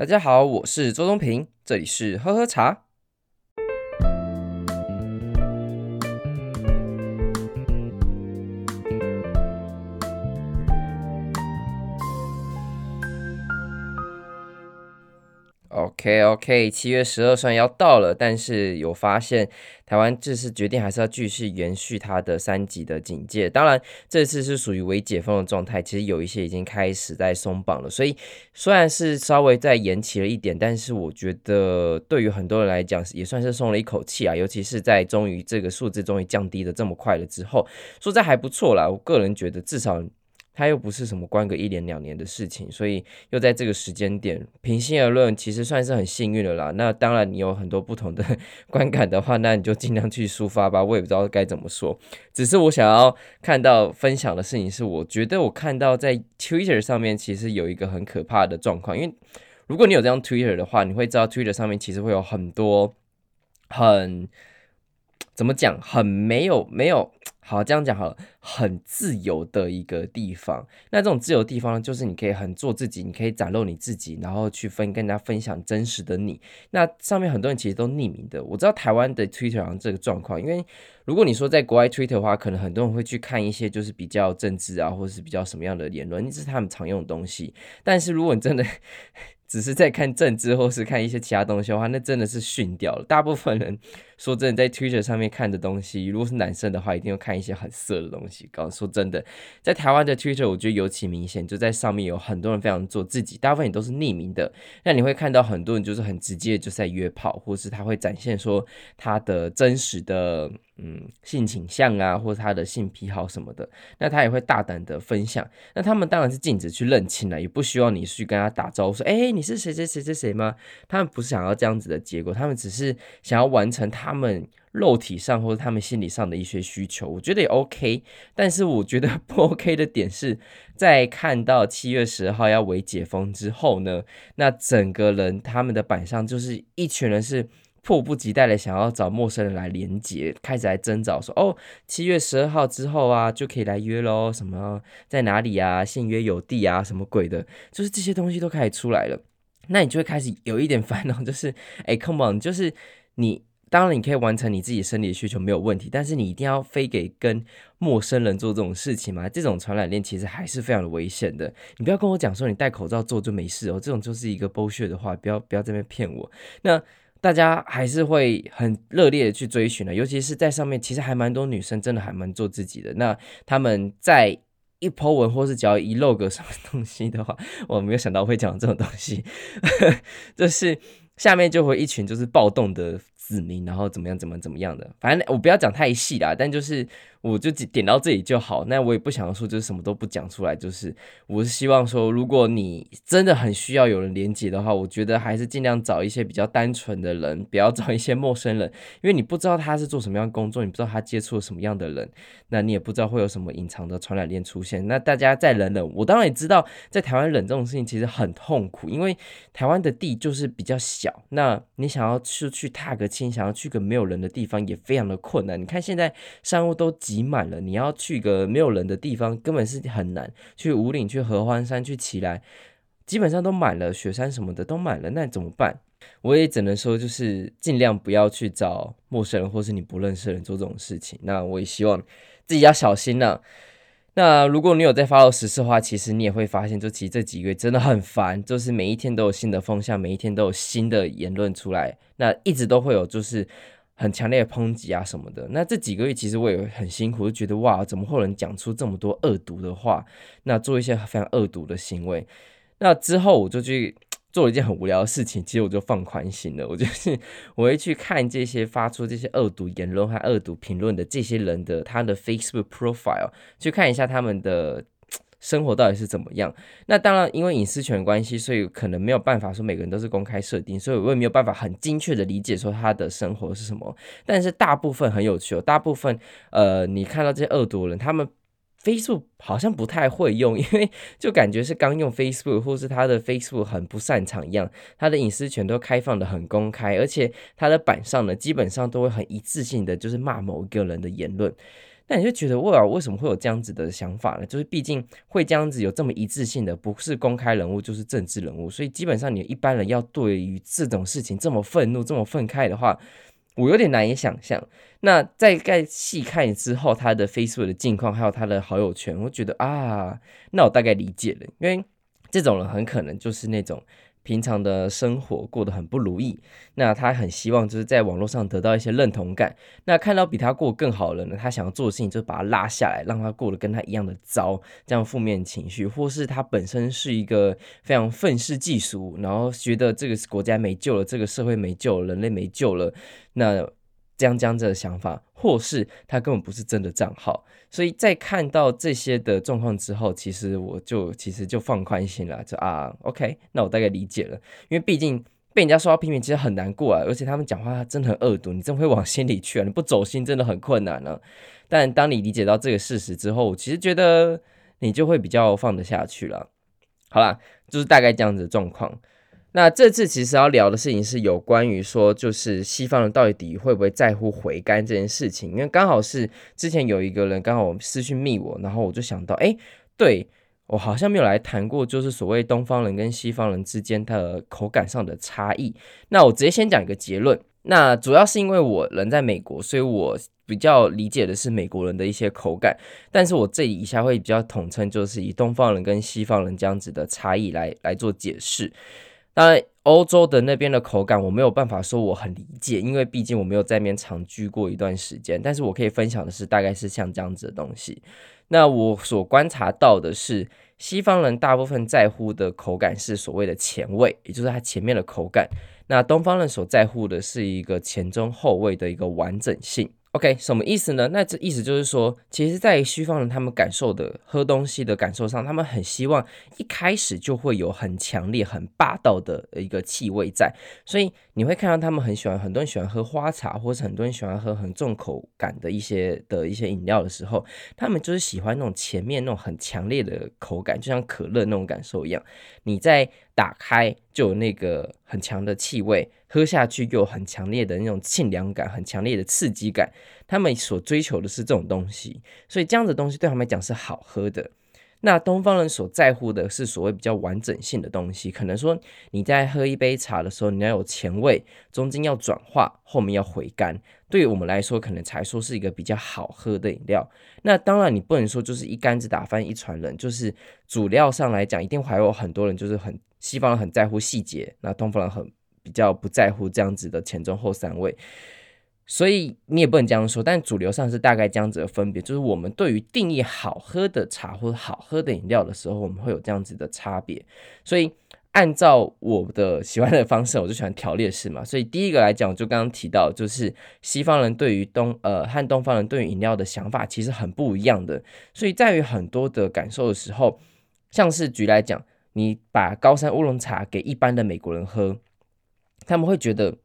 大家好，我是周东平，这里是喝喝茶。OK OK，七月十二虽然要到了，但是有发现台湾这次决定还是要继续延续它的三级的警戒。当然，这次是属于微解封的状态，其实有一些已经开始在松绑了。所以虽然是稍微再延期了一点，但是我觉得对于很多人来讲也算是松了一口气啊。尤其是在终于这个数字终于降低的这么快了之后，说这还不错啦。我个人觉得至少。它又不是什么关个一年两年的事情，所以又在这个时间点，平心而论，其实算是很幸运的啦。那当然，你有很多不同的 观感的话，那你就尽量去抒发吧。我也不知道该怎么说，只是我想要看到分享的事情是，我觉得我看到在 Twitter 上面其实有一个很可怕的状况，因为如果你有这样 Twitter 的话，你会知道 Twitter 上面其实会有很多很。怎么讲？很没有没有 好，这样讲好了，很自由的一个地方。那这种自由的地方，就是你可以很做自己，你可以展露你自己，然后去分跟大家分享真实的你。那上面很多人其实都匿名的。我知道台湾的 Twitter 好像这个状况，因为如果你说在国外 Twitter 的话，可能很多人会去看一些就是比较政治啊，或者是比较什么样的言论，这是他们常用的东西。但是如果你真的 只是在看政治，或是看一些其他东西的话，那真的是逊掉了。大部分人说真的，在 Twitter 上面看的东西，如果是男生的话，一定要看一些很色的东西。刚说真的，在台湾的 Twitter，我觉得尤其明显，就在上面有很多人非常做自己，大部分也都是匿名的。那你会看到很多人就是很直接，就是在约炮，或是他会展现说他的真实的。嗯，性倾向啊，或者他的性癖好什么的，那他也会大胆的分享。那他们当然是禁止去认亲了，也不需要你去跟他打招呼说，哎、你是谁谁谁谁谁吗？他们不是想要这样子的结果，他们只是想要完成他他们肉体上 或者他们心理上的一些需求。我觉得也 OK，但是我觉得 不 OK 的点是在看到七月十号要为解封之后呢，那整个人他们的板上就是一群人是。迫不及待的想要找陌生人来连接，开始来征找说哦，七月十二号之后啊，就可以来约喽，什么在哪里啊，现约有地啊，什么鬼的，就是这些东西都开始出来了。那你就会开始有一点烦恼，就是哎，come on，就是你当然你可以完成你自己生理的需求没有问题，但是你一定要非给跟陌生人做这种事情吗？这种传染链其实还是非常的危险的。你不要跟我讲说你戴口罩做就没事哦，这种就是一个剥削的话，不要不要在那边骗我。那。大家还是会很热烈的去追寻的，尤其是在上面，其实还蛮多女生真的还蛮做自己的。那他们在一 po 文或是只要一露个什么东西的话，我没有想到会讲这种东西，就是下面就会一群就是暴动的子民，然后怎么样怎么怎么样的，反正我不要讲太细啦，但就是。我就点到这里就好，那我也不想说就是什么都不讲出来，就是我是希望说，如果你真的很需要有人连接的话，我觉得还是尽量找一些比较单纯的人，不要找一些陌生人，因为你不知道他是做什么样的工作，你不知道他接触了什么样的人，那你也不知道会有什么隐藏的传染链出现。那大家再忍忍，我当然也知道在台湾忍这种事情其实很痛苦，因为台湾的地就是比较小，那你想要出去踏个青，想要去个没有人的地方也非常的困难。你看现在商务都。挤满了，你要去个没有人的地方，根本是很难。去武岭、去合欢山、去奇莱，基本上都满了，雪山什么的都满了，那怎么办？我也只能说，就是尽量不要去找陌生人或是你不认识的人做这种事情。那我也希望自己要小心了、那如果你有在 follow 时事的话，其实你也会发现，就其实这几个月真的很烦，就是每一天都有新的风向，每一天都有新的言论出来，那一直都会有就是。很强烈的抨击啊什么的，那这几个月其实我也很辛苦，就觉得哇，怎么会有人讲出这么多恶毒的话？那做一些非常恶毒的行为。那之后我就去做了一件很无聊的事情，其实我就放宽心了，我就是我会去看这些发出这些恶毒言论和恶毒评论的这些人的他的 Facebook profile，去看一下他们的。生活到底是怎么样？那当然，因为隐私权关系，所以可能没有办法说每个人都是公开设定，所以我也没有办法很精确的理解说他的生活是什么。但是大部分很有趣，大部分呃，你看到这些恶毒人，他们 Facebook 好像不太会用，因为就感觉是刚用 Facebook，或是他的 Facebook 很不擅长一样，他的隐私权都开放的很公开，而且他的板上呢，基本上都会很一致性的就是骂某一个人的言论。那你就觉得，哇，为什么会有这样子的想法呢？就是毕竟会这样子有这么一致性的，不是公开人物就是政治人物，所以基本上你一般人要对于这种事情这么愤怒、这么愤慨的话，我有点难以想象。那再再细看之后，他的 Facebook 的近况，还有他的好友圈，我觉得啊，那我大概理解了，因为这种人很可能就是那种。平常的生活过得很不如意，那他很希望就是在网络上得到一些认同感。那看到比他过得更好的人呢，他想要做的事情就是把他拉下来，让他过得跟他一样的糟，这样负面情绪，或是他本身是一个非常愤世嫉俗，然后觉得这个国家没救了，这个社会没救了，人类没救了，那。这样这样子的想法，或是他根本不是真的账号，所以在看到这些的状况之后，其实我就其实就放宽心了，就啊，OK，那我大概理解了，因为毕竟被人家说到批评，其实很难过啊，而且他们讲话真的很恶毒，你真会往心里去啊，你不走心真的很困难呢、但当你理解到这个事实之后，我其实觉得你就会比较放得下去了。好啦，就是大概这样子的状况。那这次其实要聊的事情是有关于说，就是西方人到底会不会在乎回甘这件事情？因为刚好是之前有一个人刚好私讯密我，然后我就想到，哎，对，我好像没有来谈过，就是所谓东方人跟西方人之间的口感上的差异。那我直接先讲一个结论，那主要是因为我人在美国，所以我比较理解的是美国人的一些口感，但是我这里以下会比较统称，就是以东方人跟西方人这样子的差异来来做解释。当然，欧洲的那边的口感我没有办法说我很理解，因为毕竟我没有在那边长居过一段时间。但是我可以分享的是，大概是像这样子的东西。那我所观察到的是，西方人大部分在乎的口感是所谓的前味，也就是它前面的口感。那东方人所在乎的是一个前中后味的一个完整性。OK，什么意思呢？那这意思就是说，其实，在西方人他们感受的喝东西的感受上，他们很希望一开始就会有很强烈、很霸道的一个气味在。所以你会看到他们很喜欢，很多人喜欢喝花茶，或者很多人喜欢喝很重口感的一些的一些饮料的时候，他们就是喜欢那种前面那种很强烈的口感，就像可乐那种感受一样。你在打开就有那个很强的气味。喝下去又有很强烈的那种沁凉感，很强烈的刺激感。他们所追求的是这种东西，所以这样的东西对他们来讲是好喝的。那东方人所在乎的是所谓比较完整性的东西，可能说你在喝一杯茶的时候，你要有前味，中间要转化，后面要回甘。对于我们来说，可能才说是一个比较好喝的饮料。那当然，你不能说就是一竿子打翻一船人，就是主料上来讲，一定还有很多人就是很西方人很在乎细节，那东方人很。比较不在乎这样子的前中后三位，所以你也不能这样说。但主流上是大概这样子的分别，就是我们对于定义好喝的茶或者好喝的饮料的时候，我们会有这样子的差别。所以按照我的喜欢的方式，我就喜欢条列式嘛。所以第一个来讲，就刚刚提到，就是西方人对于东呃和东方人对于饮料的想法其实很不一样的。所以在于很多的感受的时候，像是举来讲，你把高山乌龙茶给一般的美国人喝。他们会觉得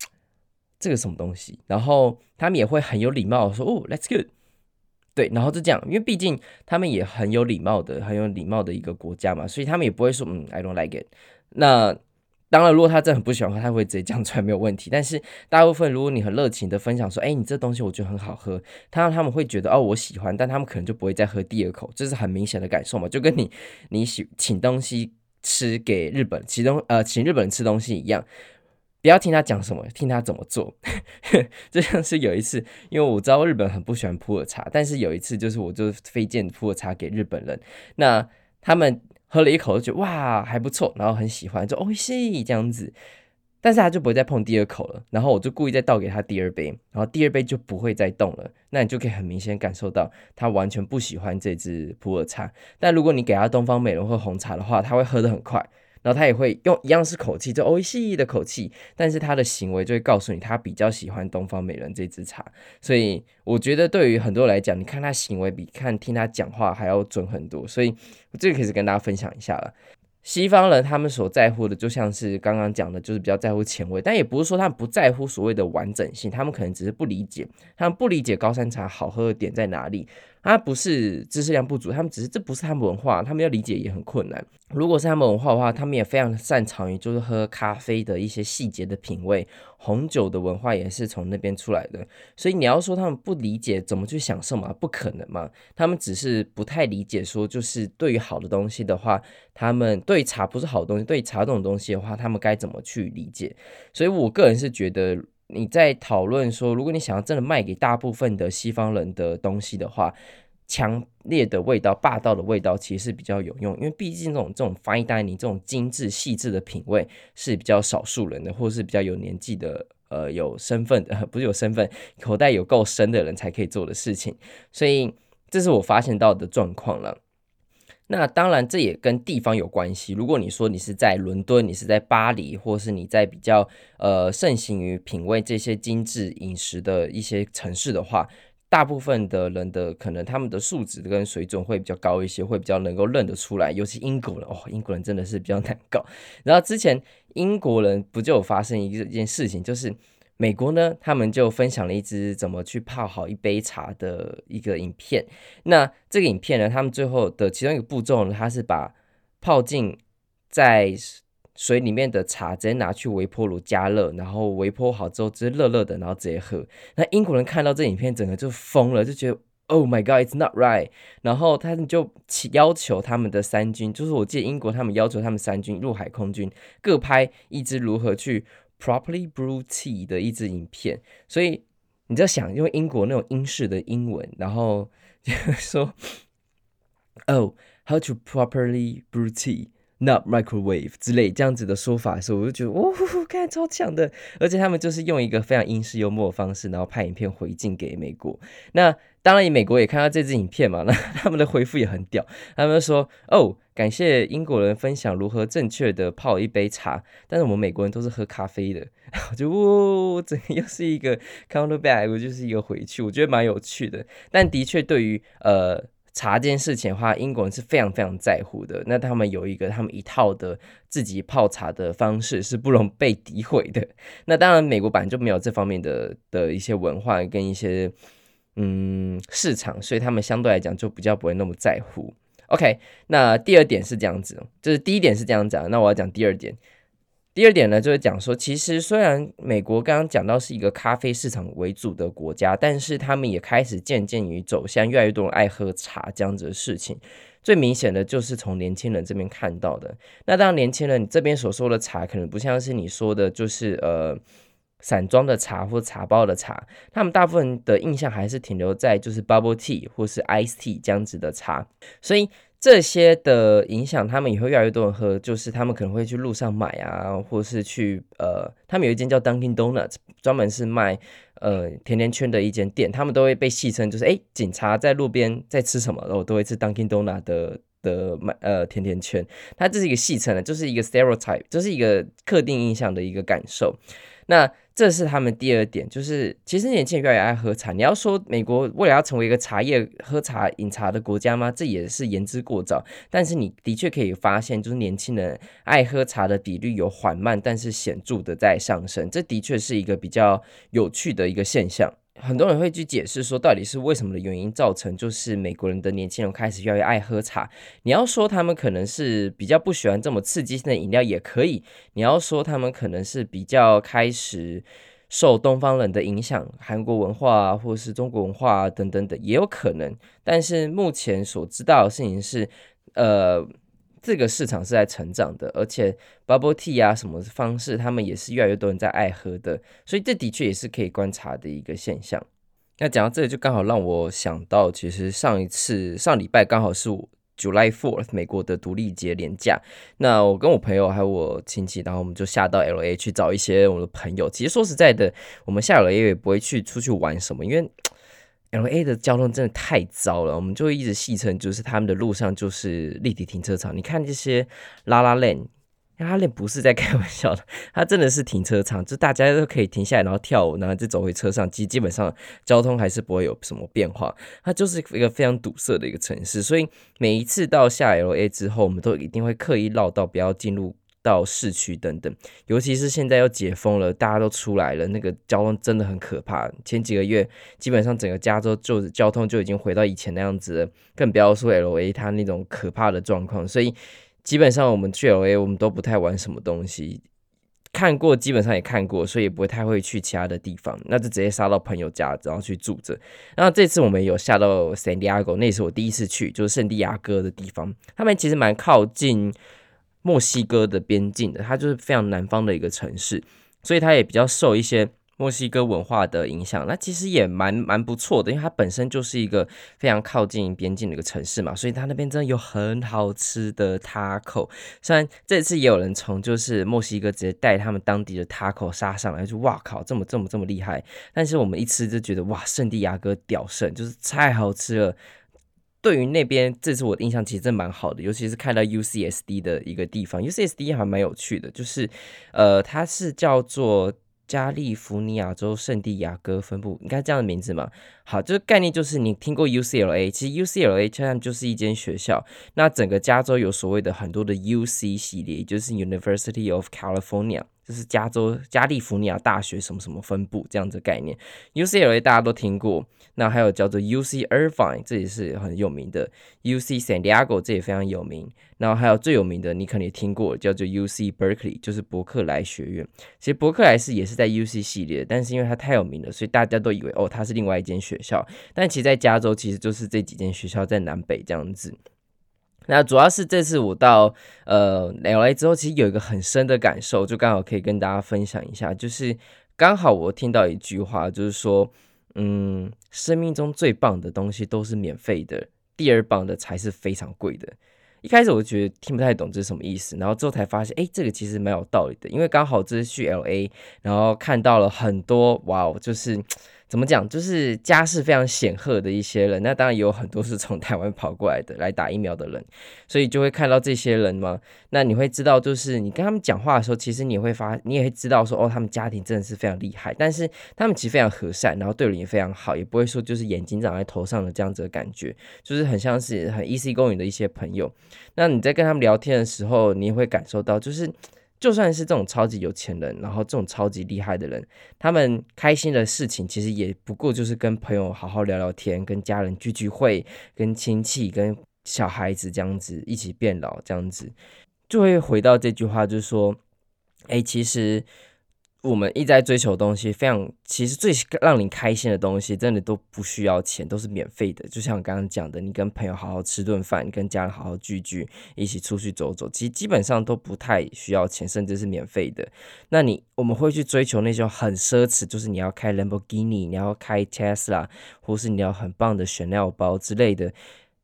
这个什么东西，然后他们也会很有礼貌的说：“哦，That's good。”对，然后就这样，因为毕竟他们也很有礼貌的、很有礼貌的一个国家嘛，所以他们也不会说：“嗯，I don't like it。”那当然，如果他真的很不喜欢喝，他会直接讲出来没有问题。但是大部分，如果你很热情的分享说：“哎，你这东西我觉得很好喝。”他让他们会觉得：“哦，我喜欢。”但他们可能就不会再喝第二口，这是很明显的感受嘛，就跟你你喜请东西。吃给日本，其中呃，请日本人吃东西一样，不要听他讲什么，听他怎么做。就像是有一次，因为我知道日本很不喜欢普洱茶，但是有一次就是我就推荐普洱茶给日本人，那他们喝了一口就觉得哇还不错，然后很喜欢，就哦西这样子。但是他就不会再碰第二口了，然后我就故意再倒给他第二杯，然后第二杯就不会再动了。那你就可以很明显感受到他完全不喜欢这支普洱茶。但如果你给他东方美人或红茶的话，他会喝得很快，然后他也会用一样是口气，就哦西的口气，但是他的行为就会告诉你他比较喜欢东方美人这支茶。所以我觉得对于很多人来讲，你看他行为比看听他讲话还要准很多。所以这个可以跟大家分享一下了。西方人他们所在乎的，就像是刚刚讲的，就是比较在乎前味，但也不是说他们不在乎所谓的完整性，他们可能只是不理解，他们不理解高山茶好喝的点在哪里。他不是知识量不足，他们只是这不是他们文化，他们要理解也很困难。如果是他们文化的话，他们也非常擅长于就是喝咖啡的一些细节的品味，红酒的文化也是从那边出来的。所以你要说他们不理解怎么去享受嘛，不可能嘛。他们只是不太理解说，就是对于好的东西的话，他们对茶不是好东西，对茶这种东西的话，他们该怎么去理解？所以我个人是觉得。你在讨论说，如果你想要真的卖给大部分的西方人的东西的话，强烈的味道、霸道的味道其实是比较有用，因为毕竟这种这种 fine dining 这种精致细致的品味是比较少数人的，或是比较有年纪的，呃，有身份的，不是有身份，口袋有够深的人才可以做的事情，所以这是我发现到的状况了。那当然，这也跟地方有关系。如果你说你是在伦敦，你是在巴黎，或是你在比较呃盛行于品味这些精致饮食的一些城市的话，大部分的人的可能他们的素质跟水准会比较高一些，会比较能够认得出来。尤其英国人哦，英国人真的是比较难搞。然后之前英国人不就有发生一一件事情，就是。美国呢，他们就分享了一支怎么去泡好一杯茶的一个影片。那这个影片呢，他们最后的其中一个步骤呢，他是把泡进在水里面的茶直接拿去微波炉加热，然后微波好之后直接热热的，然后直接喝。那英国人看到这影片，整个就疯了，就觉得 Oh my God, it's not right。然后他们就要求他们的三军，就是我记得英国他们要求他们三军陆海空军各拍一支如何去。Properly brew tea 的一支影片，所以你在想用英国那种英式的英文，然后就 说，Oh, how to properly brew tea, not microwave 之类这样子的说法的时候，我就觉得，哦，看超强的，而且他们就是用一个非常英式幽默的方式，然后拍影片回敬给美国。那当然，美国也看到这支影片嘛，那他们的回复也很屌，他们说，哦。感谢英国人分享如何正确的泡一杯茶，但是我们美国人都是喝咖啡的，我就呜，这又是一个 counter back，我就是一个回去，我觉得蛮有趣的。但的确，对于呃茶这件事情的话，英国人是非常非常在乎的。那他们有一个他们一套的自己泡茶的方式，是不容被诋毁的。那当然，美国本来就没有这方面的的一些文化跟一些嗯市场，所以他们相对来讲就比较不会那么在乎。OK，那第二点是这样子，就是第一点是这样讲，那我要讲第二点。第二点呢，就是讲说，其实虽然美国刚刚讲到是一个咖啡市场为主的国家，但是他们也开始渐渐于走向越来越多人爱喝茶这样子的事情。最明显的就是从年轻人这边看到的。那当然，年轻人你这边所说的茶，可能不像是你说的，就是呃。散装的茶或茶包的茶，他们大部分的印象还是停留在就是 bubble tea 或是 ice tea 这样子的茶，所以这些的影响，他们也会越来越多人喝，就是他们可能会去路上买啊，或是去呃，他们有一间叫 Dunkin' Donuts，专门是卖呃甜甜圈的一间店，他们都会被戏称就是哎，警察在路边在吃什么，然后都会吃 Dunkin' Donuts 的的卖呃甜甜圈，它这是一个戏称的，就是一个 stereotype，就是一个特定印象的一个感受，那。这是他们第二点，就是其实年轻人越来越爱喝茶。你要说美国未来要成为一个茶叶、喝茶、饮茶的国家吗？这也是言之过早。但是你的确可以发现，就是年轻人爱喝茶的比率有缓慢但是显著的在上升。这的确是一个比较有趣的一个现象。很多人会去解释说，到底是为什么的原因造成，就是美国人的年轻人开始越来越爱喝茶。你要说他们可能是比较不喜欢这么刺激性的饮料，也可以；你要说他们可能是比较开始受东方人的影响，韩国文化啊，或是中国文化啊等等，也有可能。但是目前所知道的事情是，呃。这个市场是在成长的，而且 bubble tea 啊，什么方式，他们也是越来越多人在爱喝的，所以这的确也是可以观察的一个现象。那讲到这里，就刚好让我想到，其实上一次上礼拜刚好是 July Fourth 美国的独立节连假，那我跟我朋友还有我亲戚，然后我们就下到 LA 去找一些我的朋友。其实说实在的，我们下 LA 也不会去出去玩什么，因为。L A 的交通真的太糟了，我们就会一直戏称，就是他们的路上就是立体停车场。你看这些拉拉链，拉拉链不是在开玩笑的，它真的是停车场，就大家都可以停下来，然后跳舞，然后再走回车上。基基本上交通还是不会有什么变化，它就是一个非常堵塞的一个城市。所以每一次到下 L A 之后，我们都一定会刻意绕道，不要进入。到市区等等。尤其是现在又解封了，大家都出来了，那个交通真的很可怕。前几个月基本上整个加州就交通就已经回到以前那样子，更不要说 LA 它那种可怕的状况。所以基本上我们去 LA 我们都不太玩什么东西。看过，基本上也看过，所以也不会太会去其他的地方，那就直接杀到朋友家，然后去住着。然后这次我们有下到 San Diego，那也是我第一次去，就是圣地亚哥的地方。他们其实蛮靠近墨西哥的边境的，它就是非常南方的一个城市，所以它也比较受一些。墨西哥文化的影响，那其实也蛮蛮不错的，因为它本身就是一个非常靠近边境的一个城市嘛，所以它那边真的有很好吃的 taco。虽然这次也有人从就是墨西哥直接带他们当地的 taco 杀上来，就哇靠，这么这么这么厉害！但是我们一吃就觉得哇，圣地亚哥屌胜，就是太好吃了。对于那边，这次我的印象其实真蛮好的，尤其是看到 UCSD 的一个地方，UCSD 还蛮有趣的，就是呃，它是叫做。加利福尼亚州圣地亚哥分部，应该这样的名字嘛？好，这个概念就是你听过 UCLA，其实 UCLA 实际上就是一间学校。那整个加州有所谓的很多的 UC 系列，也就是 University of California。就是加州加利福尼亚大学什么什么分部这样子概念，UCLA 大家都听过，那还有叫做 UC Irvine，这也是很有名的，UC San Diego 这也非常有名，然后还有最有名的你可能也听过，叫做 UC Berkeley，就是伯克莱学院。其实伯克莱是也是在 UC 系列，但是因为它太有名了，所以大家都以为哦它是另外一间学校，但其实在加州其实就是这几间学校在南北这样子。那主要是这次我到呃 LA 之后，其实有一个很深的感受，就刚好可以跟大家分享一下，就是刚好我听到一句话，就是说，嗯，生命中最棒的东西都是免费的，第二棒的才是非常贵的。一开始我觉得听不太懂这是什么意思，然后之后才发现，哎，这个其实蛮有道理的，因为刚好这次去 LA，然后看到了很多，哇哦，就是。怎么讲？就是家世非常显赫的一些人，那当然也有很多是从台湾跑过来的来打疫苗的人，所以就会看到这些人嘛。那你会知道，就是你跟他们讲话的时候，其实你会发，你也会知道说，哦，他们家庭真的是非常厉害，但是他们其实非常和善，然后对人也非常好，也不会说就是眼睛长在头上的这样子的感觉，就是很像是很 easy going 的一些朋友。那你在跟他们聊天的时候，你也会感受到，就是。就算是这种超级有钱人，然后这种超级厉害的人，他们开心的事情其实也不过就是跟朋友好好聊聊天，跟家人聚聚会，跟亲戚、跟小孩子这样子一起变老，这样子就会回到这句话，就是说，哎，其实。我们一直在追求的东西，非常其实最让你开心的东西，真的都不需要钱，都是免费的。就像我刚刚讲的，你跟朋友好好吃顿饭，跟家人好好聚聚，一起出去走走，其实基本上都不太需要钱，甚至是免费的。那你我们会去追求那种很奢侈，就是你要开兰博基尼，你要开 Tesla，或是你要很棒的 Chanel 包之类的，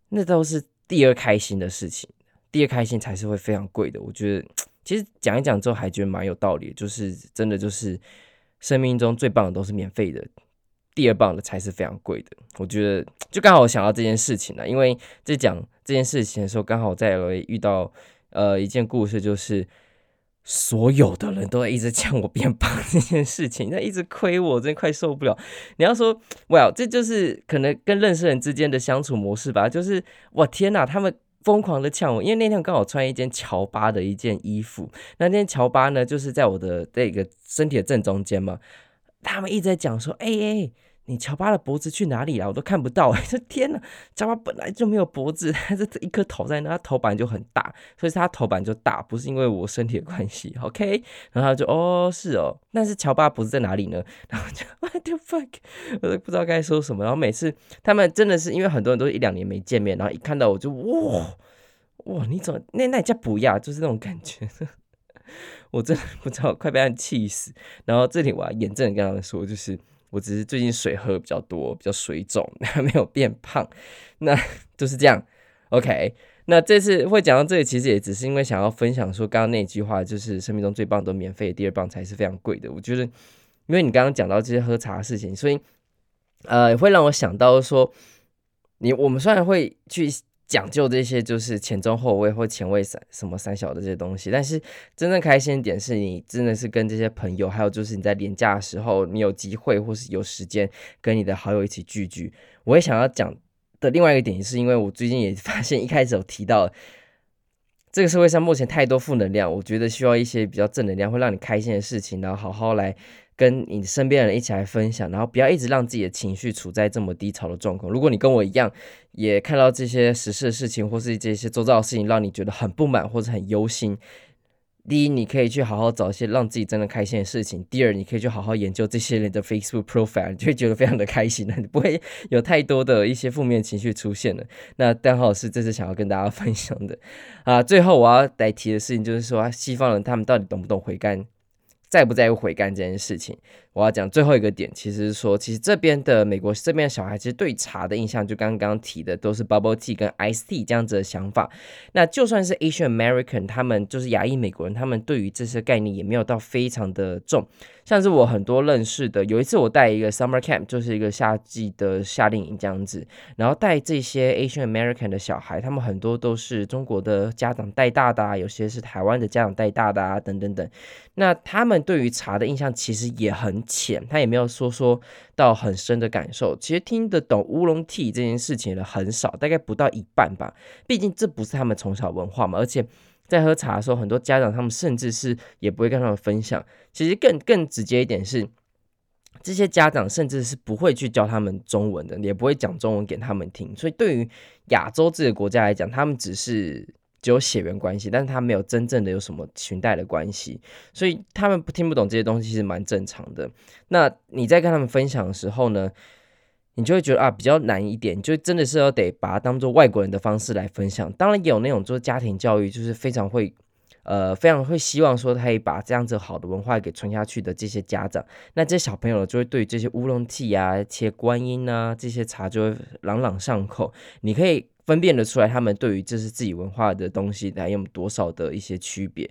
那都是第二开心的事情，第二开心才是会非常贵的。我觉得。其实讲一讲之后还觉得蛮有道理，就是真的就是生命中最棒的都是免费的，第二棒的才是非常贵的。我觉得就刚好我想到这件事情了，因为在讲这件事情的时候，刚好在 LA 遇到呃一件故事，就是所有的人都在一直讲我变胖这件事情，那一直亏我，真的快受不了。你要说，Well，这就是可能跟认识人之间的相处模式吧，就是我天哪，他们。疯狂的呛我，因为那天刚好穿一件乔巴的一件衣服，那件乔巴呢，就是在我的这个身体的正中间嘛。他们一直在讲说：“哎、欸、哎，你乔巴的脖子去哪里了？我都看不到。”哎，这天哪，乔巴本来就没有脖子，他 这一颗头在那，他头板就很大，所以他头板就大，不是因为我身体的关系。OK，然后他就哦是哦，但是乔巴脖子在哪里呢？然后就 What the fuck，我都不知道该说什么。然后每次他们真的是因为很多人都是一两年没见面，然后一看到我就哇。哇，你怎么那那叫不要，就是那种感觉，我真的不知道，快被他气死。然后这里我要严正的跟他们说，就是我只是最近水喝比较多，比较水肿，还 没有变胖，那就是这样。OK，那这次会讲到这里，其实也只是因为想要分享说，刚刚那句话就是生命中最棒都免费，第二棒才是非常贵的。我觉得，因为你刚刚讲到这些喝茶的事情，所以呃，会让我想到说，你我们虽然会去。讲究这些就是前中后卫或前卫三什么三小的这些东西，但是真正开心点是你真的是跟这些朋友，还有就是你在连假的时候，你有机会或是有时间跟你的好友一起聚聚。我也想要讲的另外一个点，是因为我最近也发现一开始有提到，这个社会上目前太多负能量，我觉得需要一些比较正能量，会让你开心的事情，然后好好来跟你身边的人一起来分享，然后不要一直让自己的情绪处在这么低潮的状况。如果你跟我一样，也看到这些时事的事情，或是这些周遭的事情，让你觉得很不满或者很忧心。第一，你可以去好好找一些让自己真的开心的事情；第二，你可以去好好研究这些人的 Facebook profile，你就会觉得非常的开心了，你不会 有太多的一些负面情绪出现了。那刚好是这次想要跟大家 分享的啊。最后我要来提的事情就是说，西方人他们到底懂不懂回甘？在不在乎回甘这件事情，我要讲最后一个点，其实说，其实这边的美国这边的小孩，其实对茶的印象，就刚刚提的，都是 bubble tea 跟 ice tea 这样子的想法。那就算是 Asian American，他们就是亚裔美国人，他们对于这些概念也没有到非常的重。像是我很多认识的，有一次我带一个 summer camp，就是一个夏季的夏令营这样子，然后带这些 Asian American 的小孩，他们很多都是中国的家长带大的啊，有些是台湾的家长带大的啊，等等等。那他们对于茶的印象其实也很浅，他也没有说说到很深的感受。其实听得懂乌龙 tea 这件事情的很少，大概不到一半吧。毕竟这不是他们从小文化嘛，而且。在喝茶的时候，很多家长他们甚至是也不会跟他们分享。其实更更直接一点是，这些家长甚至是不会去教他们中文的，也不会讲中文给他们听。所以对于亚洲这个国家来讲，他们只是只有血缘关系，但是他没有真正的有什么裙带的关系，所以他们不听不懂这些东西是蛮正常的。那你在跟他们分享的时候呢？你就会觉得啊，比较难一点，就真的是要得把它当做外国人的方式来分享。当然也有那种做家庭教育，就是非常会，呃，非常会希望说他可以把这样子好的文化给传下去的这些家长，那这些小朋友就会对这些乌龙 tea 啊、切观音啊这些茶就会朗朗上口。你可以分辨得出来，他们对于这是自己文化的东西还有多少的一些区别，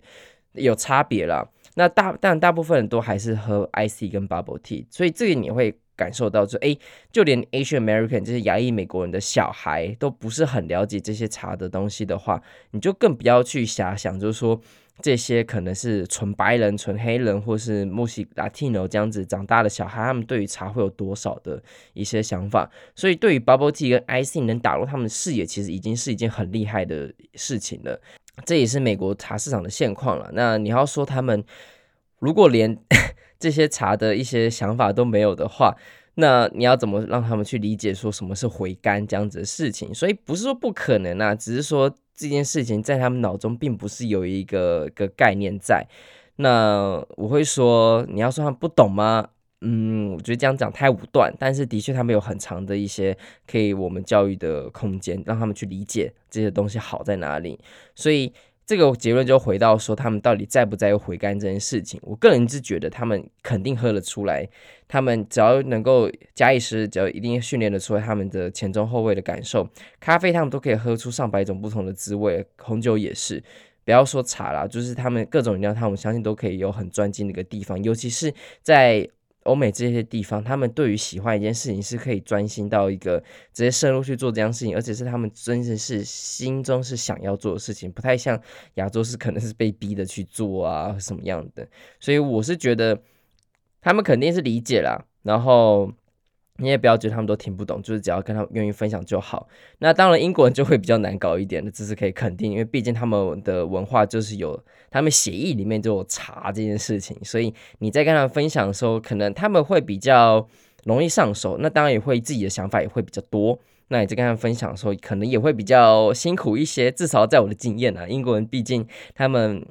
有差别啦。那大但大部分人都还是喝 i c 跟 bubble tea，所以这个你会。感受到说，哎，就连 Asian American 这些亚裔美国人的小孩都不是很了解这些茶的东西的话，你就更不要去遐想，就是说这些可能是纯白人、纯黑人，或是墨西 Latino 这样子长大的小孩，他们对于茶会有多少的一些想法？所以，对于 Bubble Tea 跟 Icing 能打入他们的视野，其实已经是一件很厉害的事情了。这也是美国茶市场的现况了。那你要说他们如果连 这些茶的一些想法都没有的话，那你要怎么让他们去理解说什么是回甘这样子的事情？所以不是说不可能啊，只是说这件事情在他们脑中并不是有一个个概念在。那我会说，你要说他不懂吗？嗯，我觉得这样讲太武断，但是的确他们有很长的一些可以我们教育的空间，让他们去理解这些东西好在哪里。所以。这个结论就回到说，他们到底在不在乎回甘这件事情？我个人是觉得他们肯定喝得出来，他们只要能够假以时，只要一定训练得出来他们的前中后味的感受。咖啡他们都可以喝出上百种不同的滋味，红酒也是，不要说茶啦，就是他们各种饮料，他们相信都可以有很专精的一个地方，尤其是在。欧美这些地方，他们对于喜欢一件事情是可以专心到一个直接深入去做这样事情，而且是他们真的是心中是想要做的事情，不太像亚洲是可能是被逼的去做啊什么样的。所以我是觉得他们肯定是理解啦，然后。你也不要觉得他们都听不懂，就是只要跟他愿意分享就好。那当然，英国人就会比较难搞一点的，这是可以肯定，因为毕竟他们的文化就是有他们协议里面就有茶这件事情，所以你在跟他们分享的时候，可能他们会比较容易上手。那当然也会自己的想法也会比较多。那你在跟他们分享的时候，可能也会比较辛苦一些。至少在我的经验啊，英国人毕竟他们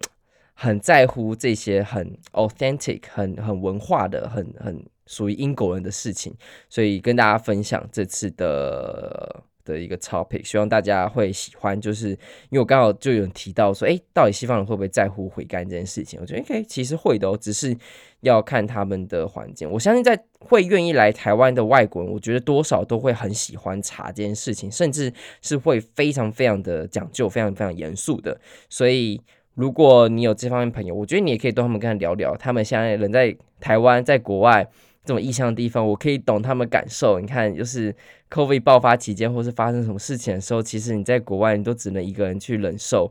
很在乎这些很 authentic、很很文化的、很很。属于英国人的事情，所以跟大家分享这次的的一个 topic，希望大家会喜欢。就是因为我刚好就有人提到说，诶，到底西方人会不会在乎回甘这件事情？我觉得，OK，其实会的哦，只是要看他们的环境。我相信在会愿意来台湾的外国人，我觉得多少都会很喜欢茶这件事情，甚至是会非常非常的讲究，非常非常严肃的。所以，如果你有这方面朋友，我觉得你也可以跟他们跟他聊聊，他们现在人在台湾，在国外。这么异乡的地方，我可以懂他们感受。你看，就是 COVID 爆发期间，或是发生什么事情的时候，其实你在国外，你都只能一个人去忍受，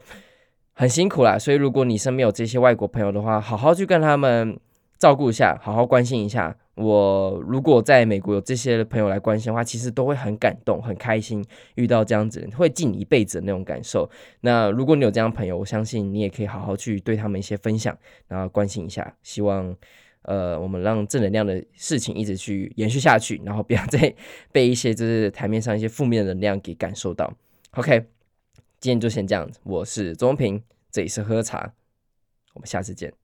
很辛苦啦。所以，如果你身边有这些外国朋友的话，好好去跟他们照顾一下，好好关心一下。我如果在美国有这些朋友来关心的话，其实都会很感动、很开心，遇到这样子会记你一辈子的那种感受。那如果你有这样朋友，我相信你也可以好好去对他们一些分享，然后关心一下。希望呃，我们让正能量的事情一直去延续下去，然后不要 再被一些就是台面上一些负面的能量给感受到。OK，今天就先这样子。我是钟平，这里是喝茶，我们下次见。